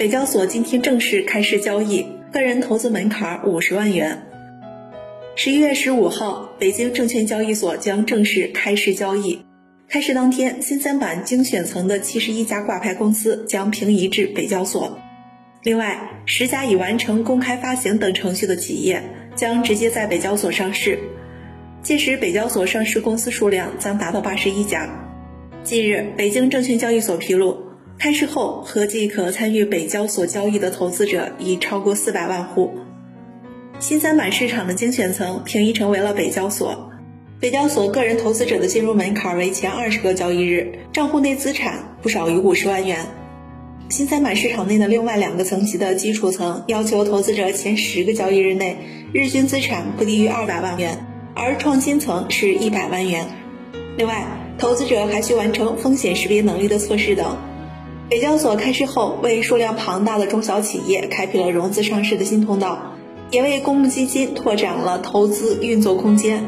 北交所今天正式开市交易，个人投资门槛五十万元。十一月十五号，北京证券交易所将正式开市交易。开市当天，新三板精选层的七十一家挂牌公司将平移至北交所。另外，十家已完成公开发行等程序的企业将直接在北交所上市。届时，北交所上市公司数量将达到八十一家。近日，北京证券交易所披露，开市后合计可参与北交所交易的投资者已超过四百万户。新三板市场的精选层平移成为了北交所。北交所个人投资者的进入门槛为前二十个交易日账户内资产不少于五十万元。新三板市场内的另外两个层级的基础层要求投资者前十个交易日内日均资产不低于二百万元。而创新层是一百万元，另外，投资者还需完成风险识别能力的测试等。北交所开市后，为数量庞大的中小企业开辟了融资上市的新通道，也为公募基金拓展了投资运作空间。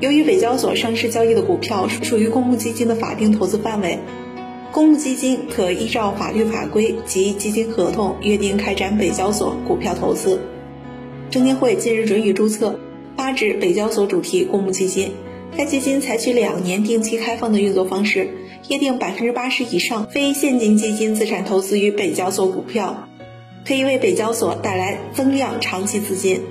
由于北交所上市交易的股票属于公募基金的法定投资范围，公募基金可依照法律法规及基金合同约定开展北交所股票投资。证监会近日准予注册。发指北交所主题公募基金，该基金采取两年定期开放的运作方式，约定百分之八十以上非现金基金资产投资于北交所股票，可以为北交所带来增量长期资金。